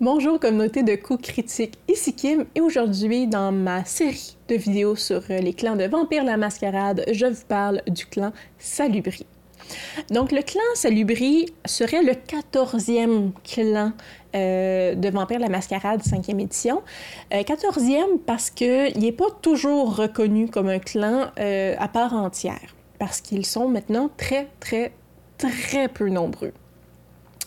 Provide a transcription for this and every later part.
Bonjour communauté de coups critiques, ici Kim et aujourd'hui dans ma série de vidéos sur les clans de Vampire la Mascarade, je vous parle du clan Salubri. Donc le clan Salubri serait le 14e clan euh, de Vampire la Mascarade 5e édition. 14e euh, parce qu'il n'est pas toujours reconnu comme un clan euh, à part entière, parce qu'ils sont maintenant très très très peu nombreux.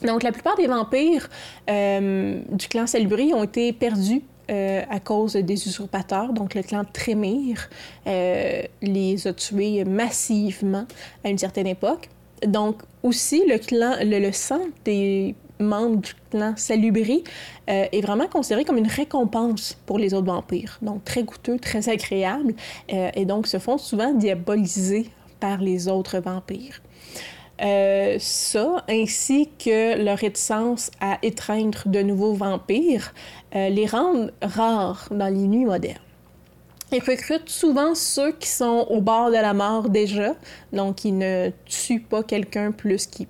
Donc, la plupart des vampires euh, du clan Salubri ont été perdus euh, à cause des usurpateurs. Donc, le clan Trémire euh, les a tués massivement à une certaine époque. Donc, aussi, le clan, le, sang des membres du clan Salubri est vraiment considéré comme une récompense pour les autres vampires. Donc, très goûteux, très agréable, et donc se font souvent diaboliser par les autres vampires. Euh, ça, ainsi que leur réticence à étreindre de nouveaux vampires, euh, les rendent rares dans les nuits modernes. Ils recrutent souvent ceux qui sont au bord de la mort déjà, donc ils ne tuent pas quelqu'un plus qui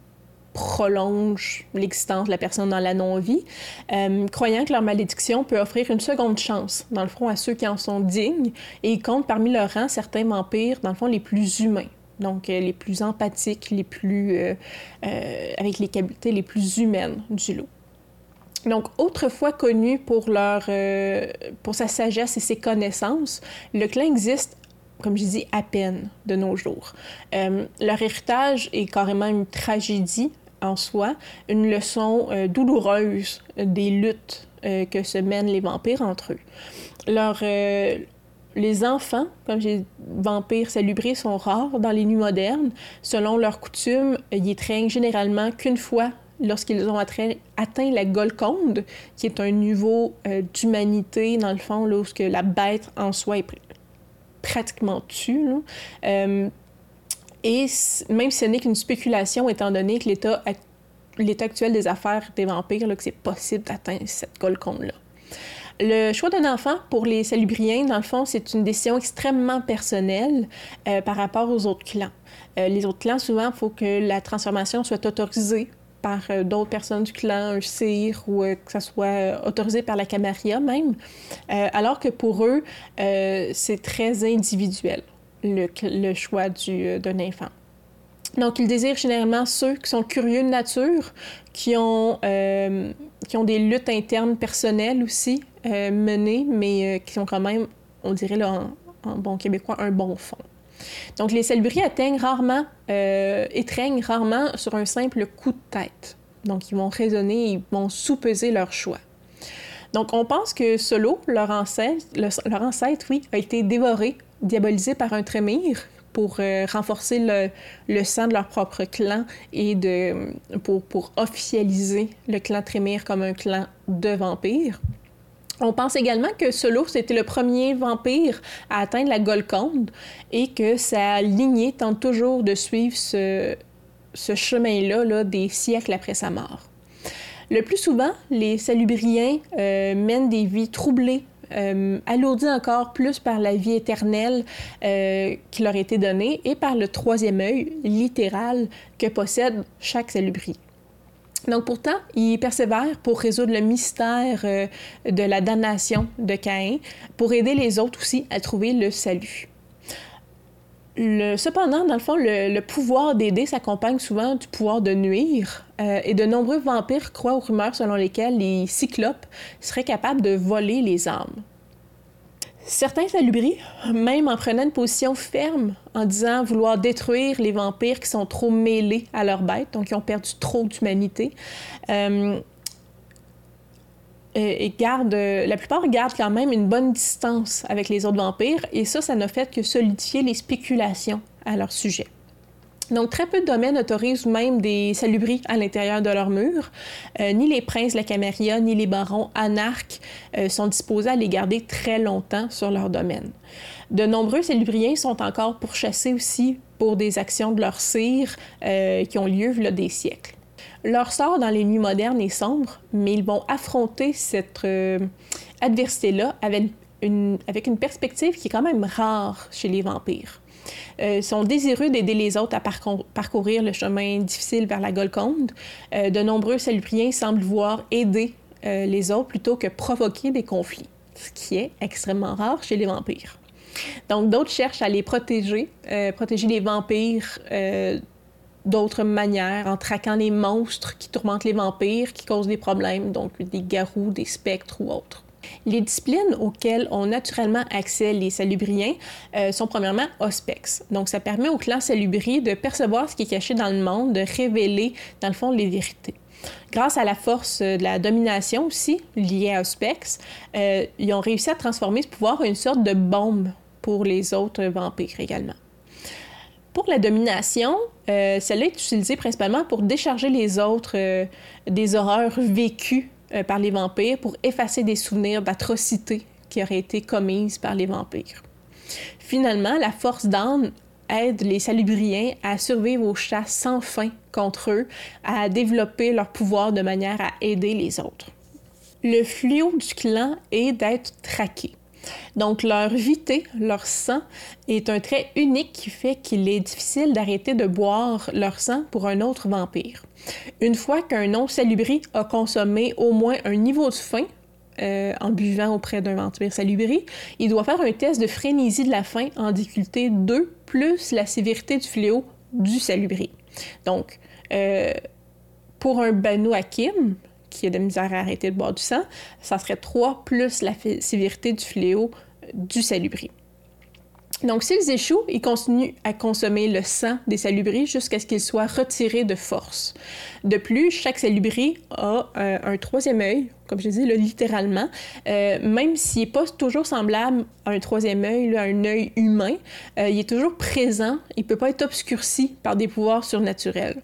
prolonge l'existence de la personne dans la non-vie, euh, croyant que leur malédiction peut offrir une seconde chance, dans le fond, à ceux qui en sont dignes, et ils comptent parmi leurs rangs certains vampires, dans le fond, les plus humains donc euh, les plus empathiques, les plus, euh, euh, avec les qualités les plus humaines du loup. Donc, autrefois connu pour, leur, pour sa sagesse et ses connaissances, le clan existe, comme je dis, à peine de nos jours. leur héritage est carrément une tragédie en soi, une leçon douloureuse des luttes que se mènent les vampires entre eux. Les enfants, comme j'ai vampires salubrés, sont rares dans les nuits modernes. Selon leurs coutumes, ils étreignent généralement qu'une fois lorsqu'ils ont atteint, la Golconde, qui est un niveau euh, d'humanité, dans le fond, lorsque la bête en soi est pratiquement tue. Euh, et même si ce n'est qu'une spéculation, étant donné que l'état actuel des affaires des vampires, là, que c'est possible d'atteindre cette Golconde-là. Le choix d'un enfant pour les salubriens, dans le fond, c'est une décision extrêmement personnelle euh, par rapport aux autres clans. Euh, les autres clans, souvent, il faut que la transformation soit autorisée par euh, d'autres personnes du clan, un sire, ou que ça soit autorisé par la Camarilla même, alors que pour eux, c'est très individuel, le, choix d'un enfant. Donc, ils désirent généralement ceux qui sont curieux de nature, qui ont, qui ont des luttes internes personnelles aussi, euh, menés, mais euh, qui sont quand même, on dirait là, en, bon québécois, un bon fond. Donc, les salubris atteignent rarement, euh, étreignent rarement sur un simple coup de tête. Donc, ils vont raisonner, ils vont sous-peser leur choix. Donc, on pense que Solo, leur ancêtre, leur ancêtre, oui, a été dévoré, diabolisé par un trémire pour renforcer le, sang de leur propre clan et de, pour, pour officialiser le clan Trémire comme un clan de vampires. On pense également que Solo, c'était le premier vampire à atteindre la Golconde et que sa lignée tente toujours de suivre ce, chemin-là là, des siècles après sa mort. Le plus souvent, les salubriens euh, mènent des vies troublées, euh, alourdies encore plus par la vie éternelle euh, qui leur a été donnée et par le troisième œil littéral que possède chaque salubrier. Donc pourtant, il persévère pour résoudre le mystère euh, de la damnation de Caïn, pour aider les autres aussi à trouver le salut. cependant, dans le fond, le, pouvoir d'aider s'accompagne souvent du pouvoir de nuire, euh, et de nombreux vampires croient aux rumeurs selon lesquelles les cyclopes seraient capables de voler les âmes. Certains salubris, même en prenant une position ferme, en disant vouloir détruire les vampires qui sont trop mêlés à leurs bêtes, donc qui ont perdu trop d'humanité, euh, et gardent, la plupart gardent quand même une bonne distance avec les autres vampires, et ça, ça n'a fait que solidifier les spéculations à leur sujet. Donc, très peu de domaines autorisent même des salubris à l'intérieur de leurs murs. Euh, ni les princes de la Caméria, ni les barons anarques euh, sont disposés à les garder très longtemps sur leur domaine. De nombreux salubriens sont encore pourchassés aussi pour des actions de leur cire euh, qui ont lieu il des siècles. Leur sort dans les nuits modernes est sombre, mais ils vont affronter cette adversité-là avec avec une perspective qui est quand même rare chez les vampires. Euh, sont désireux d'aider les autres à parcourir le chemin difficile vers la Golconde. Euh, de nombreux salubriens semblent voir aider les autres plutôt que provoquer des conflits, ce qui est extrêmement rare chez les vampires. Donc d'autres cherchent à les protéger, protéger les vampires d'autres manières, en traquant les monstres qui tourmentent les vampires, qui causent des problèmes, donc des garous, des spectres ou autres. Les disciplines auxquelles ont naturellement accès les salubriens euh, sont premièrement Auspex. Donc, ça permet au clan salubri de percevoir ce qui est caché dans le monde, de révéler, dans le fond, les vérités. Grâce à la force de la domination aussi, liée à Auspex, euh, ils ont réussi à transformer ce pouvoir en une sorte de bombe pour les autres vampires également. Pour la domination, euh, celle-là est utilisée principalement pour décharger les autres des horreurs vécues euh, par les vampires pour effacer des souvenirs d'atrocités qui auraient été commises par les vampires. Finalement, la force d'âme aide les salubriens à survivre aux chasses sans fin contre eux, à développer leur pouvoir de manière à aider les autres. Le fléau du clan est d'être traqué. Donc leur vité, leur sang, est un trait unique qui fait qu'il est difficile d'arrêter de boire leur sang pour un autre vampire. Une fois qu'un non-salubri a consommé au moins un niveau de faim, euh, en buvant auprès d'un vampire salubri, il doit faire un test de frénésie de la faim en difficulté 2 plus la sévérité du fléau du salubri. Donc, euh, pour un Banu Hakim, qui a de misère à arrêter de boire du sang, ça serait 3 plus la sévérité du fléau du salubri. Donc, s'ils échouent, ils continuent à consommer le sang des salubris jusqu'à ce qu'ils soient retirés de force. De plus, chaque salubri a euh, un troisième œil, comme je dis, littéralement, euh, même s'il n'est pas toujours semblable à un troisième œil, à un œil humain, euh, il est toujours présent, il ne peut pas être obscurci par des pouvoirs surnaturels.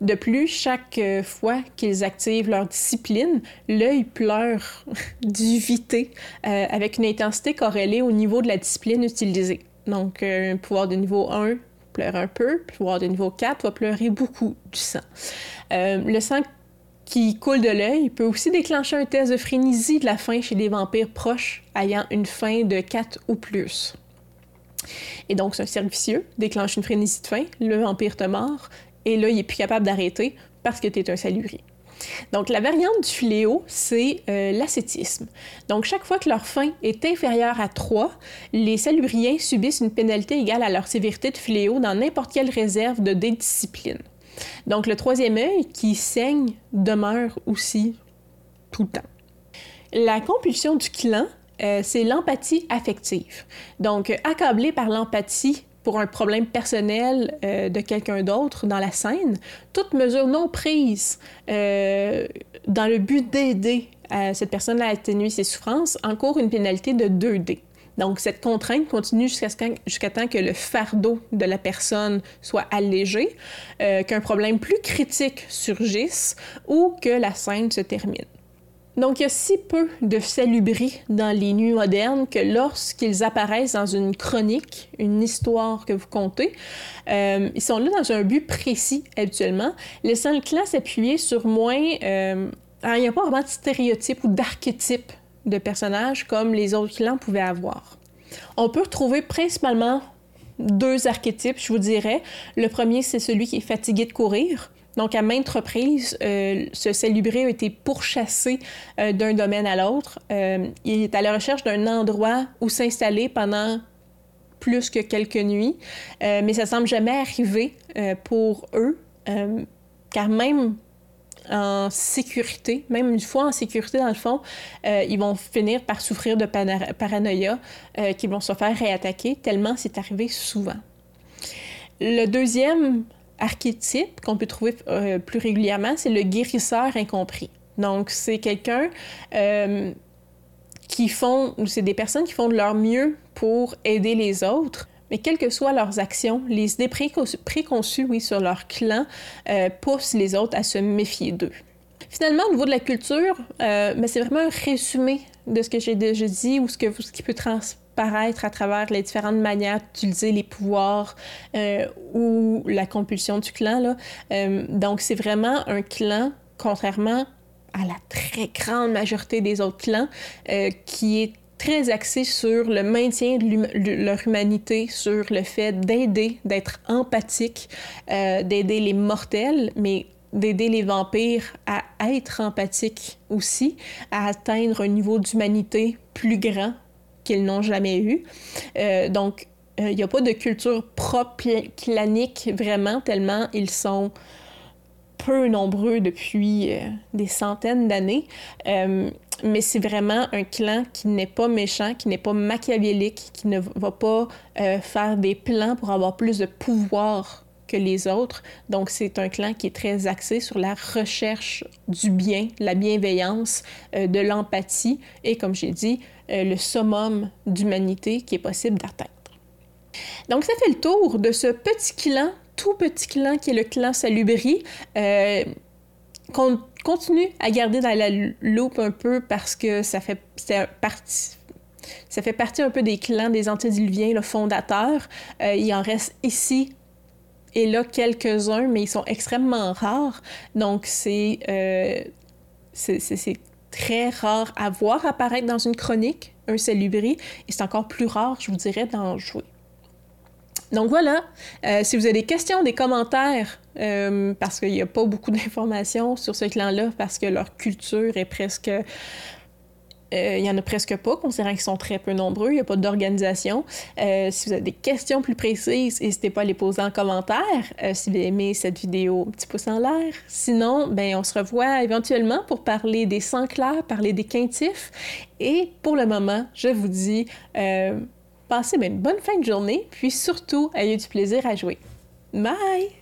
De plus, chaque fois qu'ils activent leur discipline, l'œil pleure d'uvité avec une intensité corrélée au niveau de la discipline utilisée. Donc, un pouvoir de niveau 1 pleure un peu, pouvoir de niveau 4 va pleurer beaucoup du sang. le sang qui coule de l'œil peut aussi déclencher un test de frénésie de la faim chez les vampires proches ayant une faim de 4 ou plus. Et donc, c'est un cercle vicieux, déclenche une frénésie de faim, le vampire te mord, et là, il est plus capable d'arrêter parce que tu es un salubri. Donc, la variante du fléau, c'est euh, l'ascétisme. Donc, chaque fois que leur faim est inférieure à 3, les salubriens subissent une pénalité égale à leur sévérité de fléau dans n'importe quelle réserve de dédiscipline. Donc le troisième œil qui saigne demeure aussi tout le temps. La compulsion du clan, euh, c'est l'empathie affective. Donc accablé par l'empathie pour un problème personnel euh, de quelqu'un d'autre dans la scène, toute mesure non prise euh, dans le but d'aider cette personne à atténuer ses souffrances encourt une pénalité de 2D. Donc, cette contrainte continue jusqu'à temps que le fardeau de la personne soit allégé, euh, qu'un problème plus critique surgisse ou que la scène se termine. Donc, il y a si peu de salubris dans les nuits modernes que lorsqu'ils apparaissent dans une chronique, une histoire que vous comptez, euh, ils sont là dans un but précis habituellement, laissant le clan s'appuyer sur moins... Euh, il n'y a pas vraiment de stéréotypes ou d'archétypes de personnages comme les autres clans pouvaient avoir. On peut retrouver principalement deux archétypes, je vous dirais. Le premier, c'est celui qui est fatigué de courir. Donc, à maintes reprises, euh, ce salubré a été pourchassé euh, d'un domaine à l'autre. Euh, il est à la recherche d'un endroit où s'installer pendant plus que quelques nuits, mais ça semble jamais arriver pour eux, car même en sécurité, même une fois en sécurité dans le fond, ils vont finir par souffrir de paranoïa, euh, qui vont se faire réattaquer, tellement c'est arrivé souvent. Le deuxième archétype qu'on peut trouver euh, plus régulièrement, c'est le guérisseur incompris. Donc, c'est quelqu'un qui font, c'est des personnes qui font de leur mieux pour aider les autres, mais quelles que soient leurs actions, les idées préconçues oui, sur leur clan euh, poussent les autres à se méfier d'eux. Finalement, au niveau de la culture, euh, mais c'est vraiment un résumé de ce que j'ai déjà dit ou ce, que, ce qui peut transparaître à travers les différentes manières d'utiliser les pouvoirs euh, ou la compulsion du clan. Là. donc, c'est vraiment un clan, contrairement à la très grande majorité des autres clans, qui est très axé sur le maintien de, leur humanité, sur le fait d'aider, d'être empathique, euh, d'aider les mortels, mais d'aider les vampires à être empathiques aussi, à atteindre un niveau d'humanité plus grand qu'ils n'ont jamais eu. Euh, donc, il euh, n'y a pas de culture propre clanique vraiment, tellement ils sont peu nombreux depuis euh, des centaines d'années. mais c'est vraiment un clan qui n'est pas méchant, qui n'est pas machiavélique, qui ne va pas faire des plans pour avoir plus de pouvoir les autres. Donc, c'est un clan qui est très axé sur la recherche du bien, la bienveillance, de l'empathie et, comme j'ai dit, le summum d'humanité qui est possible d'atteindre. Donc, ça fait le tour de ce petit clan, tout petit clan qui est le clan Salubri. Euh, qu'on continue à garder dans la loupe un peu parce que ça fait partie. Ça fait partie un peu des clans des antédiluviens, le fondateur. Euh, il en reste ici et là quelques-uns, mais ils sont extrêmement rares. Donc, c'est euh, très rare à voir apparaître dans une chronique, un salubri, et c'est encore plus rare, je vous dirais, d'en jouer. Donc voilà, euh, si vous avez des questions, des commentaires, euh, parce qu'il n'y a pas beaucoup d'informations sur ce clan-là, parce que leur culture est presque... Euh, il n'y en a presque pas, considérant qu'ils sont très peu nombreux, il n'y a pas d'organisation. si vous avez des questions plus précises, n'hésitez pas à les poser en commentaire. si vous avez aimé cette vidéo, petit pouce en l'air. Sinon, ben, on se revoit éventuellement pour parler des sangs clairs, parler des quintifs. Et pour le moment, je vous dis passez une bonne fin de journée, puis surtout, ayez du plaisir à jouer. Bye!